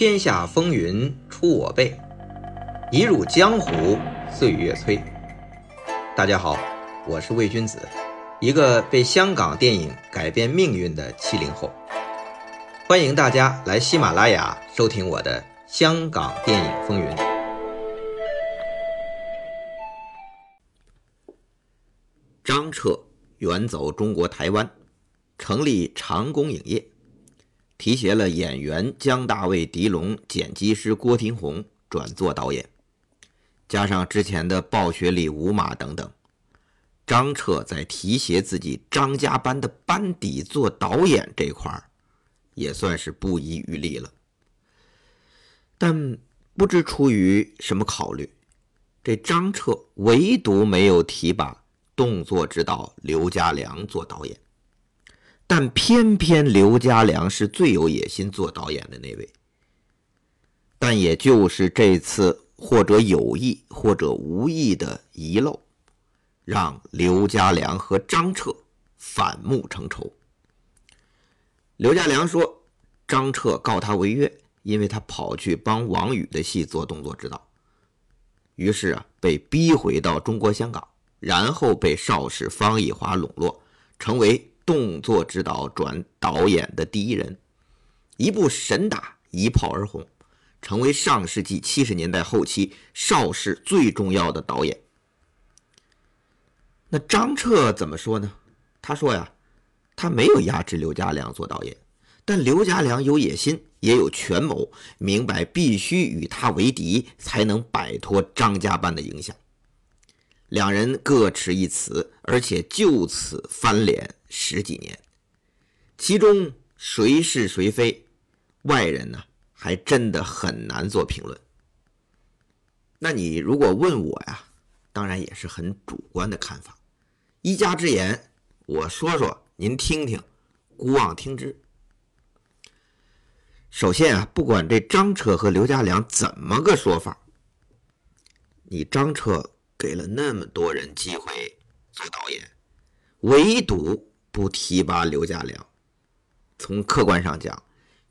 天下风云出我辈，一入江湖岁月催。大家好，我是魏君子，一个被香港电影改变命运的七零后。欢迎大家来喜马拉雅收听我的《香港电影风云》。张彻远走中国台湾，成立长工影业。提携了演员姜大卫、狄龙、剪辑师郭廷宏转做导演，加上之前的暴雪里、吴马等等，张彻在提携自己张家班的班底做导演这块儿，也算是不遗余力了。但不知出于什么考虑，这张彻唯独没有提拔动作指导刘家良做导演。但偏偏刘家良是最有野心做导演的那位，但也就是这次或者有意或者无意的遗漏，让刘家良和张彻反目成仇。刘家良说，张彻告他违约，因为他跑去帮王宇的戏做动作指导，于是啊，被逼回到中国香港，然后被邵氏方逸华笼络，成为。动作指导转导演的第一人，一部神打一炮而红，成为上世纪七十年代后期邵氏最重要的导演。那张彻怎么说呢？他说呀，他没有压制刘家良做导演，但刘家良有野心，也有权谋，明白必须与他为敌，才能摆脱张家班的影响。两人各持一词，而且就此翻脸十几年，其中谁是谁非，外人呢还真的很难做评论。那你如果问我呀，当然也是很主观的看法，一家之言，我说说，您听听，姑妄听之。首先啊，不管这张彻和刘家良怎么个说法，你张彻。给了那么多人机会做导演，唯独不提拔刘家良。从客观上讲，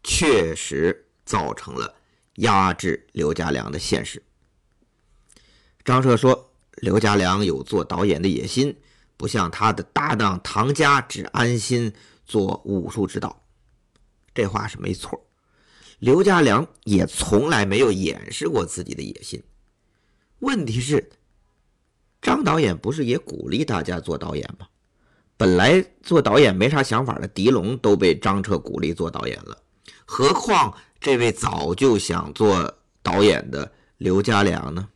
确实造成了压制刘家良的现实。张彻说：“刘家良有做导演的野心，不像他的搭档唐家只安心做武术指导。”这话是没错。刘家良也从来没有掩饰过自己的野心。问题是。张导演不是也鼓励大家做导演吗？本来做导演没啥想法的狄龙都被张彻鼓励做导演了，何况这位早就想做导演的刘家良呢？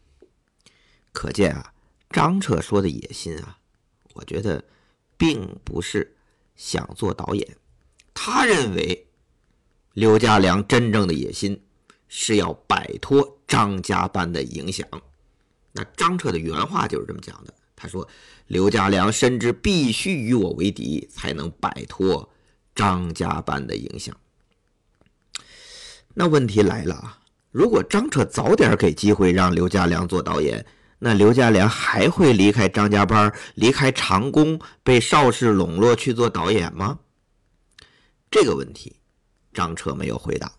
可见啊，张彻说的野心啊，我觉得并不是想做导演，他认为刘家良真正的野心是要摆脱张家班的影响。那张彻的原话就是这么讲的。他说：“刘家良深知必须与我为敌，才能摆脱张家班的影响。”那问题来了啊！如果张彻早点给机会让刘家良做导演，那刘家良还会离开张家班、离开长工，被邵氏笼络去做导演吗？这个问题，张彻没有回答。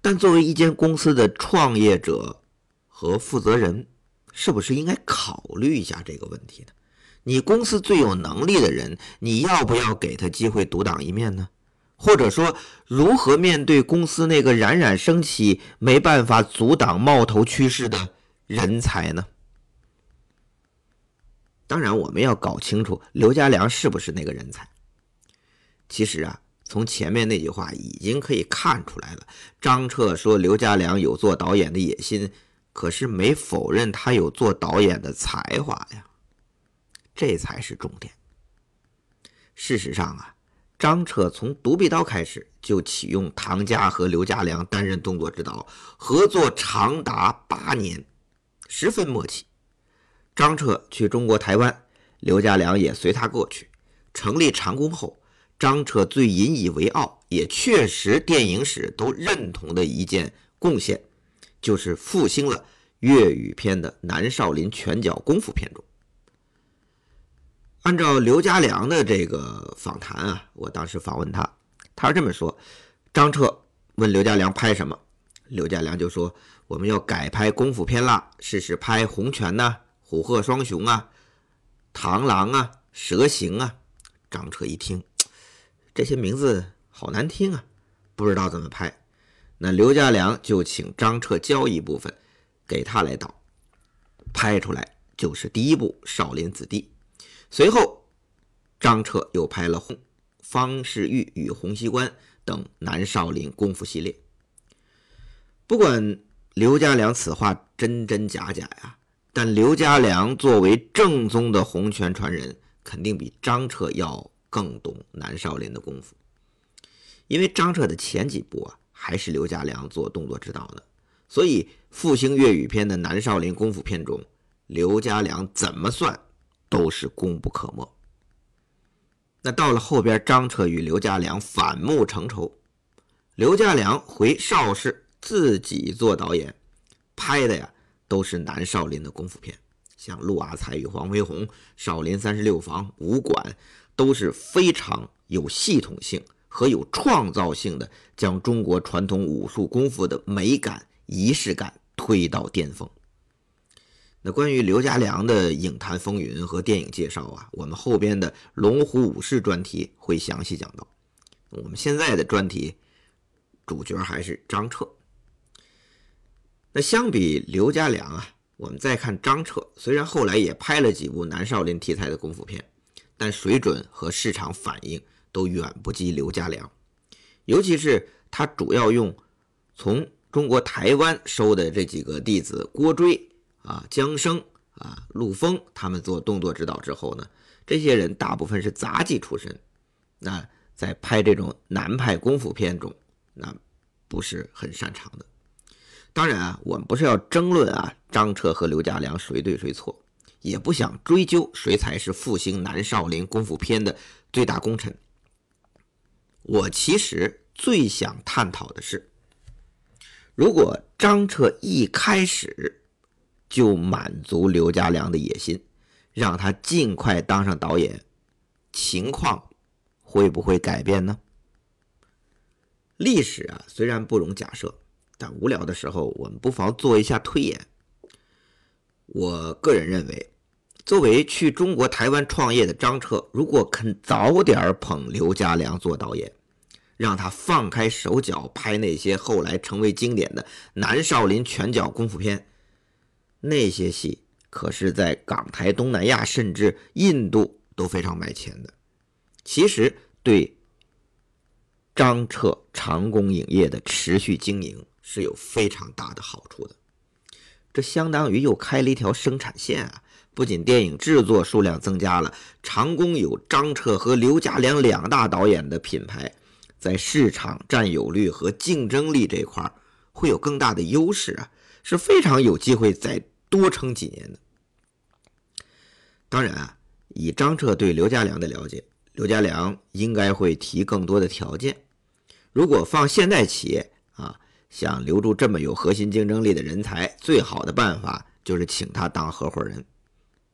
但作为一间公司的创业者和负责人，是不是应该考虑一下这个问题呢？你公司最有能力的人，你要不要给他机会独当一面呢？或者说，如何面对公司那个冉冉升起、没办法阻挡冒头趋势的人才呢？当然，我们要搞清楚刘家良是不是那个人才。其实啊，从前面那句话已经可以看出来了。张彻说刘家良有做导演的野心。可是没否认他有做导演的才华呀，这才是重点。事实上啊，张彻从《独臂刀》开始就启用唐家和刘家良担任动作指导，合作长达八年，十分默契。张彻去中国台湾，刘家良也随他过去。成立长工后，张彻最引以为傲，也确实电影史都认同的一件贡献。就是复兴了粤语片的南少林拳脚功夫片种。按照刘家良的这个访谈啊，我当时访问他，他是这么说：张彻问刘家良拍什么，刘家良就说：“我们要改拍功夫片啦，试试拍《洪拳》呐，《虎鹤双雄》啊，《螳螂》啊，《蛇形》啊。”张彻一听，这些名字好难听啊，不知道怎么拍。那刘家良就请张彻教一部分，给他来导，拍出来就是第一部《少林子弟》。随后，张彻又拍了《方世玉与洪熙官》等南少林功夫系列。不管刘家良此话真真假假呀，但刘家良作为正宗的洪拳传人，肯定比张彻要更懂南少林的功夫。因为张彻的前几部啊，还是刘家良做动作指导的，所以复兴粤语片的南少林功夫片中，刘家良怎么算都是功不可没。那到了后边，张彻与刘家良反目成仇，刘家良回邵氏。自己做导演拍的呀，都是南少林的功夫片，像《陆阿才与黄飞鸿》《少林三十六房》《武馆》，都是非常有系统性和有创造性的，将中国传统武术功夫的美感、仪式感推到巅峰。那关于刘家良的影坛风云和电影介绍啊，我们后边的龙虎武士专题会详细讲到。我们现在的专题主角还是张彻。那相比刘家良啊，我们再看张彻，虽然后来也拍了几部南少林题材的功夫片，但水准和市场反应都远不及刘家良。尤其是他主要用从中国台湾收的这几个弟子郭追啊、江生啊、陆丰他们做动作指导之后呢，这些人大部分是杂技出身，那在拍这种南派功夫片中，那不是很擅长的。当然啊，我们不是要争论啊，张彻和刘家良谁对谁错，也不想追究谁才是复兴南少林功夫片的最大功臣。我其实最想探讨的是，如果张彻一开始就满足刘家良的野心，让他尽快当上导演，情况会不会改变呢？历史啊，虽然不容假设。但无聊的时候，我们不妨做一下推演。我个人认为，作为去中国台湾创业的张彻，如果肯早点捧刘家良做导演，让他放开手脚拍那些后来成为经典的南少林拳脚功夫片，那些戏可是在港台、东南亚甚至印度都非常卖钱的。其实对张彻长工影业的持续经营。是有非常大的好处的，这相当于又开了一条生产线啊！不仅电影制作数量增加了，长工有张彻和刘家良两大导演的品牌，在市场占有率和竞争力这块会有更大的优势啊，是非常有机会再多撑几年的。当然啊，以张彻对刘家良的了解，刘家良应该会提更多的条件。如果放现代企业啊。想留住这么有核心竞争力的人才，最好的办法就是请他当合伙人。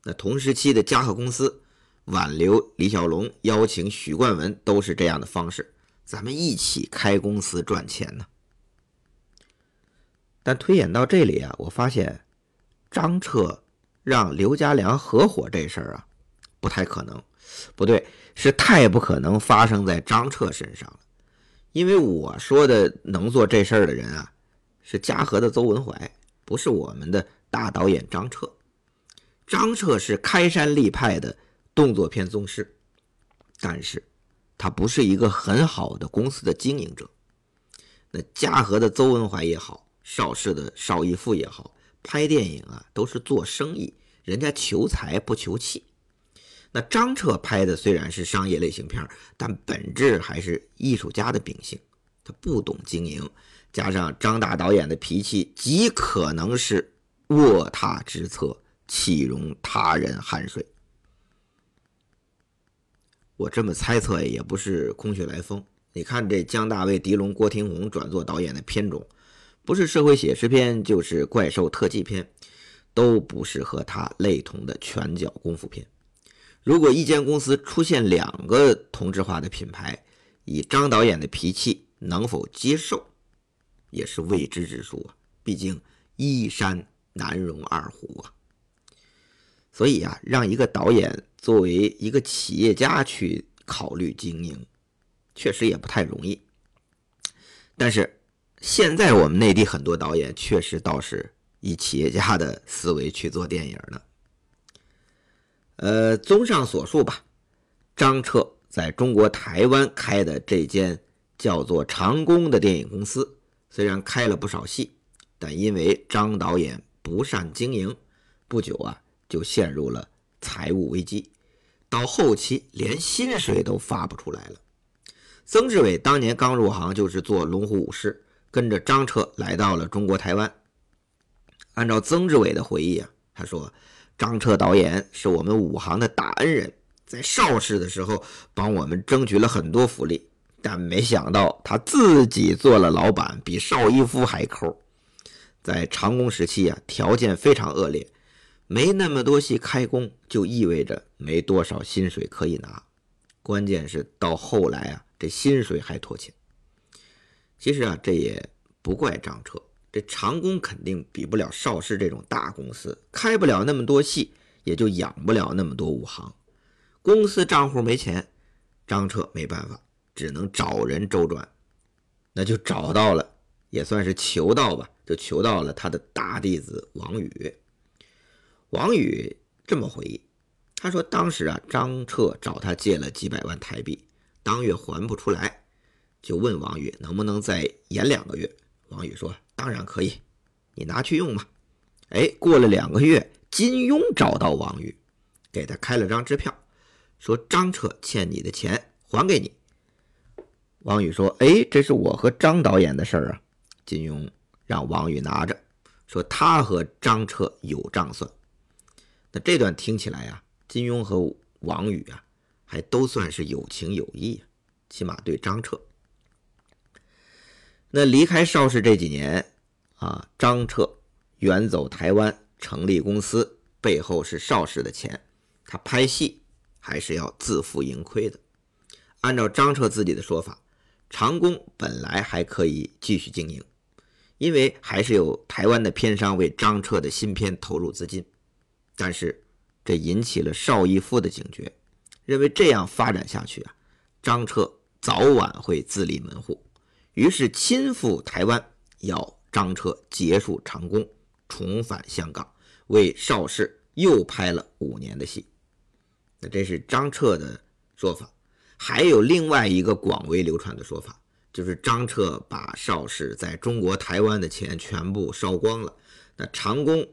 那同时期的嘉禾公司挽留李小龙、邀请许冠文，都是这样的方式。咱们一起开公司赚钱呢。但推演到这里啊，我发现张彻让刘家良合伙这事儿啊，不太可能。不对，是太不可能发生在张彻身上了。因为我说的能做这事儿的人啊，是嘉禾的邹文怀，不是我们的大导演张彻。张彻是开山立派的动作片宗师，但是他不是一个很好的公司的经营者。那嘉禾的邹文怀也好，邵氏的邵逸夫也好，拍电影啊都是做生意，人家求财不求气。那张彻拍的虽然是商业类型片，但本质还是艺术家的秉性。他不懂经营，加上张大导演的脾气，极可能是卧榻之侧，岂容他人酣睡。我这么猜测也不是空穴来风。你看这姜大卫、狄龙、郭廷宏转做导演的片种，不是社会写实片，就是怪兽特技片，都不是和他类同的拳脚功夫片。如果一间公司出现两个同质化的品牌，以张导演的脾气能否接受？也是未知之数啊。毕竟一山难容二虎啊。所以啊，让一个导演作为一个企业家去考虑经营，确实也不太容易。但是现在我们内地很多导演确实倒是以企业家的思维去做电影的。呃，综上所述吧，张彻在中国台湾开的这间叫做长工的电影公司，虽然开了不少戏，但因为张导演不善经营，不久啊。就陷入了财务危机，到后期连薪水都发不出来了。曾志伟当年刚入行就是做龙虎武师，跟着张彻来到了中国台湾。按照曾志伟的回忆啊，他说张彻导演是我们武行的大恩人，在邵氏的时候帮我们争取了很多福利，但没想到他自己做了老板，比邵逸夫还抠。在长工时期啊，条件非常恶劣。没那么多戏开工，就意味着没多少薪水可以拿。关键是到后来啊，这薪水还拖欠。其实啊，这也不怪张彻，这长工肯定比不了邵氏这种大公司，开不了那么多戏，也就养不了那么多武行。公司账户没钱，张彻没办法，只能找人周转。那就找到了，也算是求到吧，就求到了他的大弟子王宇。王宇这么回忆，他说：“当时啊，张彻找他借了几百万台币，当月还不出来，就问王宇能不能再延两个月。王宇说：‘当然可以，你拿去用吧。’哎，过了两个月，金庸找到王宇，给他开了张支票，说张彻欠你的钱还给你。王宇说：‘哎，这是我和张导演的事儿啊。’金庸让王宇拿着，说他和张彻有账算。”那这段听起来呀，金庸和王宇啊，还都算是有情有义，起码对张彻。那离开邵氏这几年啊，张彻远走台湾成立公司，背后是邵氏的钱，他拍戏还是要自负盈亏的。按照张彻自己的说法，长工本来还可以继续经营，因为还是有台湾的片商为张彻的新片投入资金。但是，这引起了邵逸夫的警觉，认为这样发展下去啊，张彻早晚会自立门户，于是亲赴台湾，要张彻结束长工，重返香港，为邵氏又拍了五年的戏。那这是张彻的说法，还有另外一个广为流传的说法，就是张彻把邵氏在中国台湾的钱全部烧光了，那长工。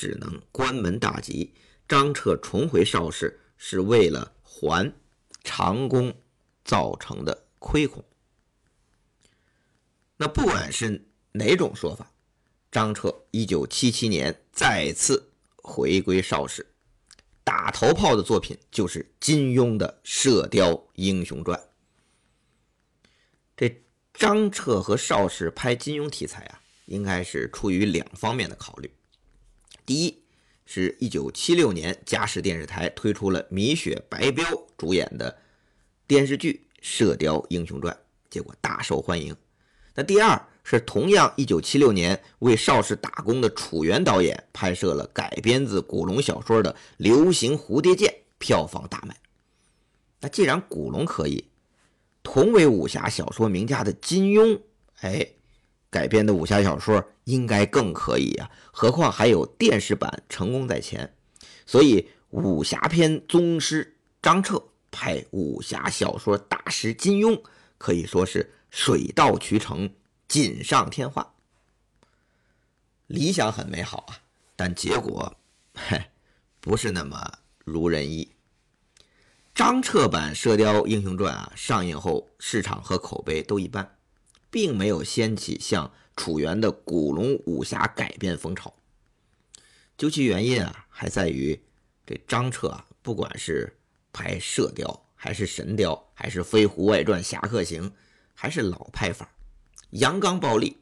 只能关门大吉。张彻重回邵氏是为了还长工造成的亏空。那不管是哪种说法，张彻一九七七年再次回归邵氏，打头炮的作品就是金庸的《射雕英雄传》。这张彻和邵氏拍金庸题材啊，应该是出于两方面的考虑。第一是一九七六年，嘉实电视台推出了米雪、白彪主演的电视剧《射雕英雄传》，结果大受欢迎。那第二是同样一九七六年为邵氏打工的楚原导演拍摄了改编自古龙小说的《流行蝴蝶剑》，票房大卖。那既然古龙可以，同为武侠小说名家的金庸，哎。改编的武侠小说应该更可以呀，何况还有电视版成功在前，所以武侠片宗师张彻拍武侠小说大师金庸可以说是水到渠成、锦上添花。理想很美好啊，但结果，嘿，不是那么如人意。张彻版《射雕英雄传》啊，上映后市场和口碑都一般。并没有掀起像楚原的古龙武侠改编风潮。究其原因啊，还在于这张彻啊，不管是拍《射雕》，还是《神雕》，还是《飞狐外传》《侠客行》，还是老拍法，阳刚暴力，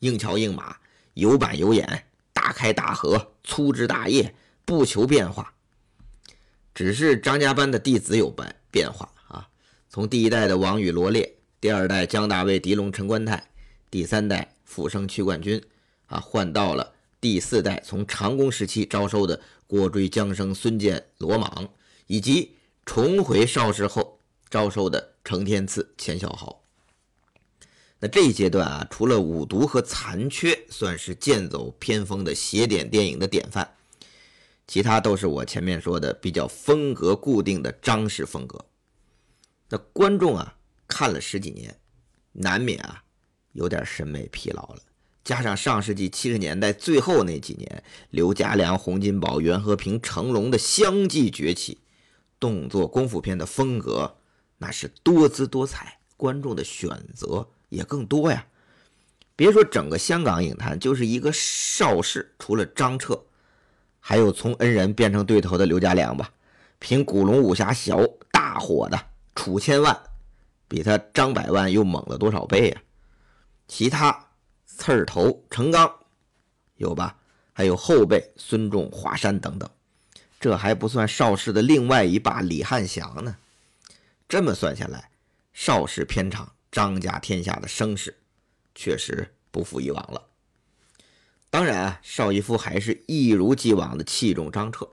硬桥硬马，有板有眼，大开大合，粗枝大叶，不求变化。只是张家班的弟子有变变化啊，从第一代的王宇罗列。第二代江大卫、狄龙、陈官泰，第三代复生区冠军，啊，换到了第四代从长工时期招收的郭追、江生、孙健、罗莽，以及重回邵氏后招收的程天赐、钱小豪。那这一阶段啊，除了《五毒》和《残缺》算是剑走偏锋的邪典电影的典范，其他都是我前面说的比较风格固定的张氏风格。那观众啊看了十几年，难免啊有点审美疲劳了。加上上世纪七十年代最后那几年，刘家良、洪金宝、袁和平、成龙的相继崛起，动作功夫片的风格那是多姿多彩，观众的选择。也更多呀！别说整个香港影坛，就是一个邵氏，除了张彻，还有从恩人变成对头的刘家良吧。凭古龙武侠小大火的楚千万，比他张百万又猛了多少倍呀？其他刺儿头程刚有吧？还有后辈孙仲、华山等等，这还不算邵氏的另外一霸李汉祥呢。这么算下来，邵氏片场。张家天下的声势确实不复以往了。当然啊，邵逸夫还是一如既往的器重张彻。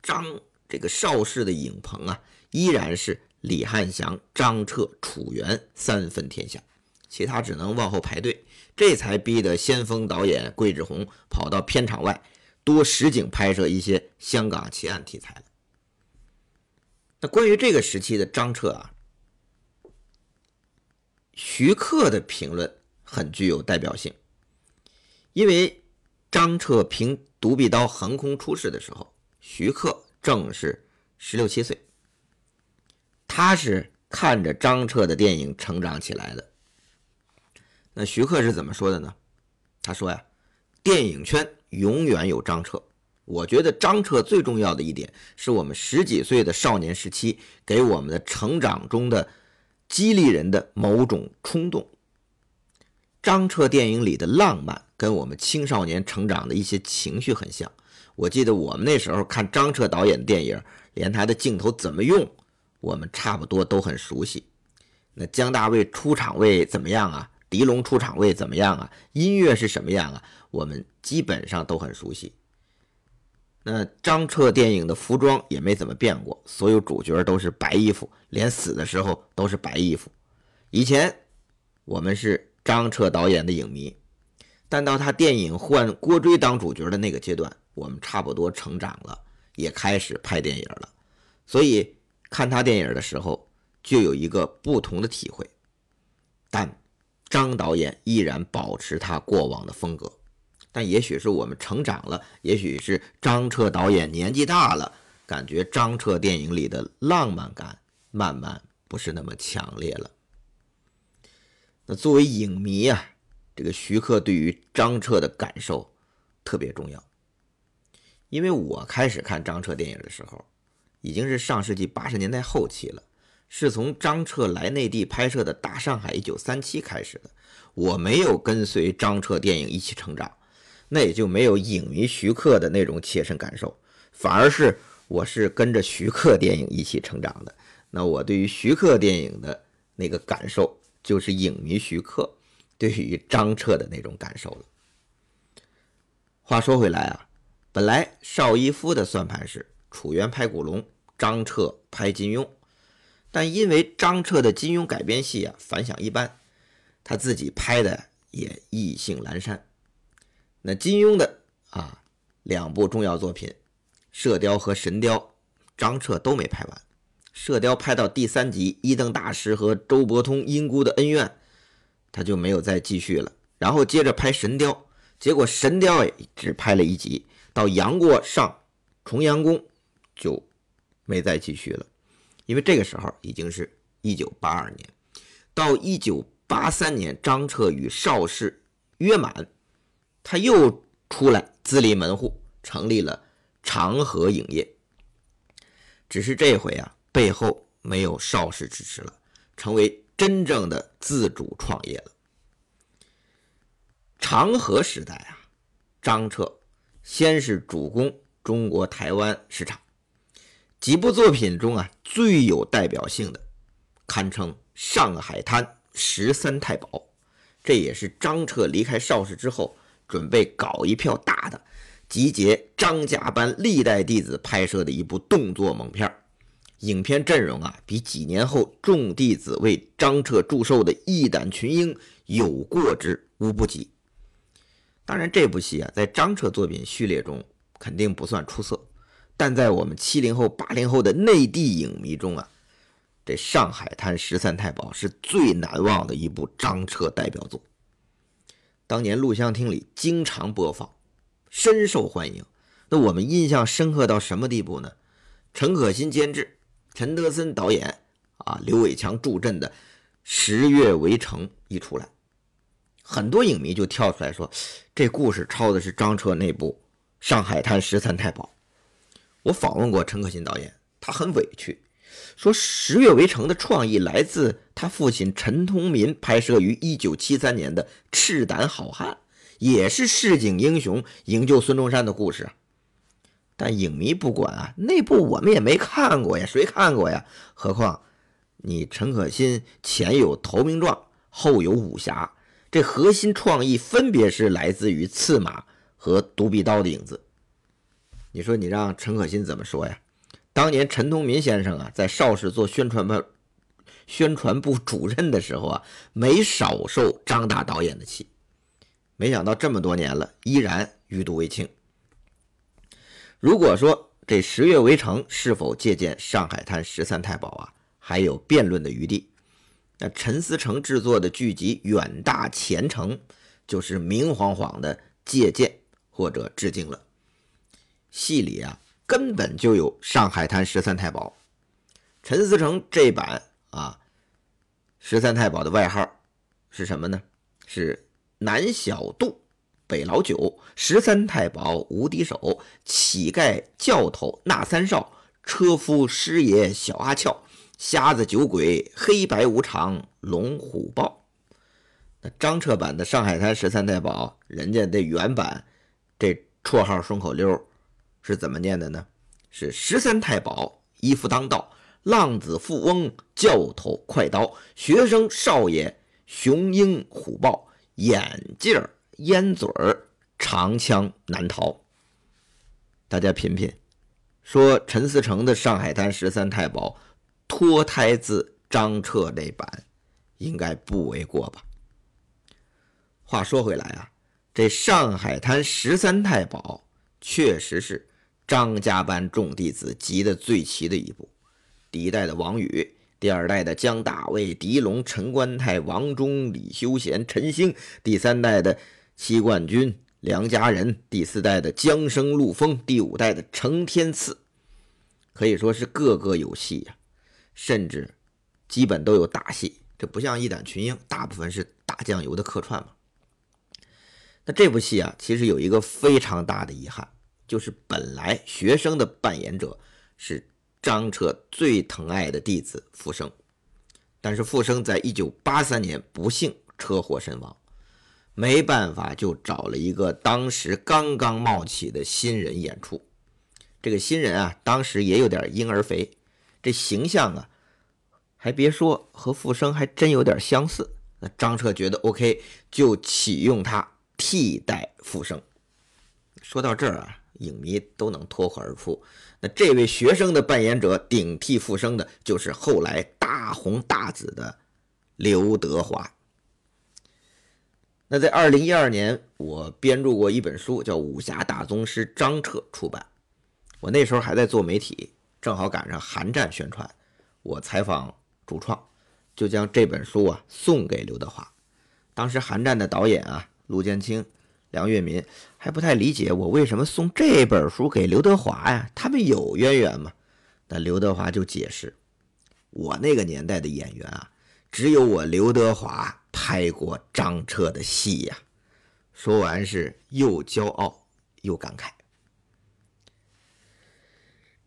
张这个邵氏的影棚啊，依然是李汉祥、张彻、楚原三分天下，其他只能往后排队。这才逼得先锋导演桂志红跑到片场外多实景拍摄一些香港奇案题材了。那关于这个时期的张彻啊。徐克的评论很具有代表性，因为张彻凭独臂刀横空出世的时候，徐克正是十六七岁，他是看着张彻的电影成长起来的。那徐克是怎么说的呢？他说呀：“电影圈永远有张彻，我觉得张彻最重要的一点，是我们十几岁的少年时期给我们的成长中的。”激励人的某种冲动。张彻电影里的浪漫跟我们青少年成长的一些情绪很像。我记得我们那时候看张彻导演的电影，连他的镜头怎么用，我们差不多都很熟悉。那姜大卫出场位怎么样啊？狄龙出场位怎么样啊？音乐是什么样啊？我们基本上都很熟悉。那张彻电影的服装也没怎么变过，所有主角都是白衣服，连死的时候都是白衣服。以前我们是张彻导演的影迷，但到他电影换郭追当主角的那个阶段，我们差不多成长了，也开始拍电影了，所以看他电影的时候就有一个不同的体会。但张导演依然保持他过往的风格。但也许是我们成长了，也许是张彻导演年纪大了，感觉张彻电影里的浪漫感慢慢不是那么强烈了。那作为影迷啊，这个徐克对于张彻的感受特别重要，因为我开始看张彻电影的时候，已经是上世纪八十年代后期了，是从张彻来内地拍摄的《大上海一九三七》开始的，我没有跟随张彻电影一起成长。那也就没有影迷徐克的那种切身感受，反而是我是跟着徐克电影一起成长的。那我对于徐克电影的那个感受，就是影迷徐克对于张彻的那种感受了。话说回来啊，本来邵逸夫的算盘是楚原拍古龙，张彻拍金庸，但因为张彻的金庸改编戏啊反响一般，他自己拍的也意兴阑珊。那金庸的啊两部重要作品《射雕》和《神雕》，张彻都没拍完。《射雕》拍到第三集，一灯大师和周伯通因姑的恩怨，他就没有再继续了。然后接着拍《神雕》，结果《神雕》也只拍了一集，到杨过上重阳宫就没再继续了。因为这个时候已经是一九八二年，到一九八三年，张彻与邵氏约满。他又出来自立门户，成立了长河影业。只是这回啊，背后没有邵氏支持了，成为真正的自主创业了。长河时代啊，张彻先是主攻中国台湾市场，几部作品中啊最有代表性的，堪称《上海滩》《十三太保》。这也是张彻离开邵氏之后，准备搞一票大的，集结张家班历代弟子拍摄的一部动作猛片影片阵容啊，比几年后众弟子为张彻祝寿的《义胆群英》有过之无不及。当然，这部戏啊，在张彻作品序列中肯定不算出色，但在我们七零后、八零后的内地影迷中啊。这《上海滩十三太保》是最难忘的一部张彻代表作，当年录像厅里经常播放，深受欢迎。那我们印象深刻到什么地步呢？陈可辛监制，陈德森导演，啊，刘伟强助阵的《十月围城》一出来，很多影迷就跳出来说，这故事抄的是张彻那部《上海滩十三太保》。我访问过陈可辛导演，他很委屈。说《十月围城》的创意来自他父亲陈通民拍摄于1973年的《赤胆好汉》，也是市井英雄营救孙中山的故事。但影迷不管啊，那部我们也没看过呀，谁看过呀？何况你陈可辛前有《投名状》，后有武侠，这核心创意分别是来自于刺马和独臂刀的影子。你说你让陈可辛怎么说呀？当年陈东民先生啊，在邵氏做宣传部宣传部主任的时候啊，没少受张大导演的气。没想到这么多年了，依然余毒未清。如果说这《十月围城》是否借鉴《上海滩十三太保》啊，还有辩论的余地。那陈思诚制作的剧集《远大前程》就是明晃晃的借鉴或者致敬了。戏里啊。根本就有《上海滩十三太保》，陈思诚这版啊，十三太保的外号是什么呢？是南小杜、北老九、十三太保无敌手、乞丐教头那三少、车夫师爷小阿俏、瞎子酒鬼黑白无常、龙虎豹。那张彻版的《上海滩十三太保》，人家的原版这绰号顺口溜。是怎么念的呢？是十三太保一夫当道，浪子富翁教头快刀，学生少爷雄鹰虎豹，眼镜烟嘴长枪难逃。大家品品，说陈思诚的《上海滩十三太保》脱胎自张彻那版，应该不为过吧？话说回来啊，这《上海滩十三太保》确实是。张家班众弟子集的最齐的一部，第一代的王宇，第二代的姜大卫、狄龙、陈观泰、王忠、李修贤、陈兴，第三代的戚冠军、梁家仁，第四代的江生、陆丰，第五代的程天赐，可以说是个个有戏呀，甚至基本都有大戏。这不像一胆群英，大部分是打酱油的客串嘛。那这部戏啊，其实有一个非常大的遗憾。就是本来学生的扮演者是张彻最疼爱的弟子傅生，但是傅生在一九八三年不幸车祸身亡，没办法就找了一个当时刚刚冒起的新人演出。这个新人啊，当时也有点婴儿肥，这形象啊，还别说和傅生还真有点相似。那张彻觉得 OK，就启用他替代傅生。说到这儿啊。影迷都能脱口而出，那这位学生的扮演者顶替复生的，就是后来大红大紫的刘德华。那在二零一二年，我编著过一本书，叫《武侠大宗师张彻》出版。我那时候还在做媒体，正好赶上韩战宣传，我采访主创，就将这本书啊送给刘德华。当时韩战的导演啊，陆建清。梁月民还不太理解我为什么送这本书给刘德华呀？他们有渊源吗？那刘德华就解释：“我那个年代的演员啊，只有我刘德华拍过张彻的戏呀。”说完是又骄傲又感慨。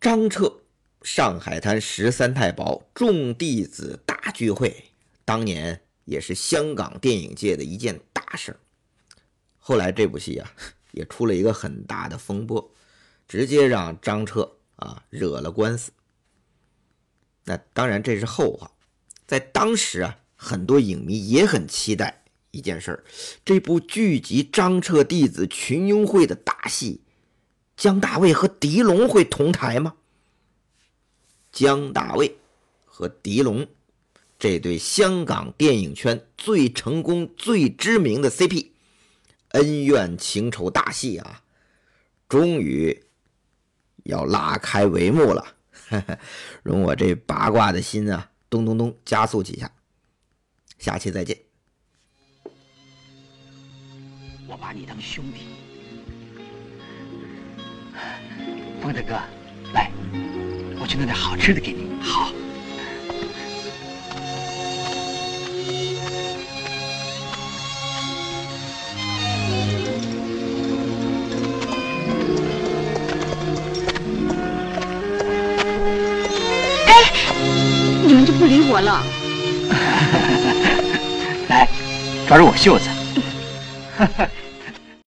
张彻上海滩十三太保众弟子大聚会，当年也是香港电影界的一件大事儿。后来这部戏啊，也出了一个很大的风波，直接让张彻啊惹了官司。那当然这是后话，在当时啊，很多影迷也很期待一件事儿：这部聚集张彻弟子群英会的大戏，姜大卫和狄龙会同台吗？姜大卫和狄龙这对香港电影圈最成功、最知名的 CP，恩怨情仇大戏啊，终于要拉开帷幕了。容我这八卦的心啊，咚咚咚加速几下。下期再见。我把你当兄弟，风大哥，来，我去弄点好吃的给你。好。们就不理我了？来，抓住我袖子。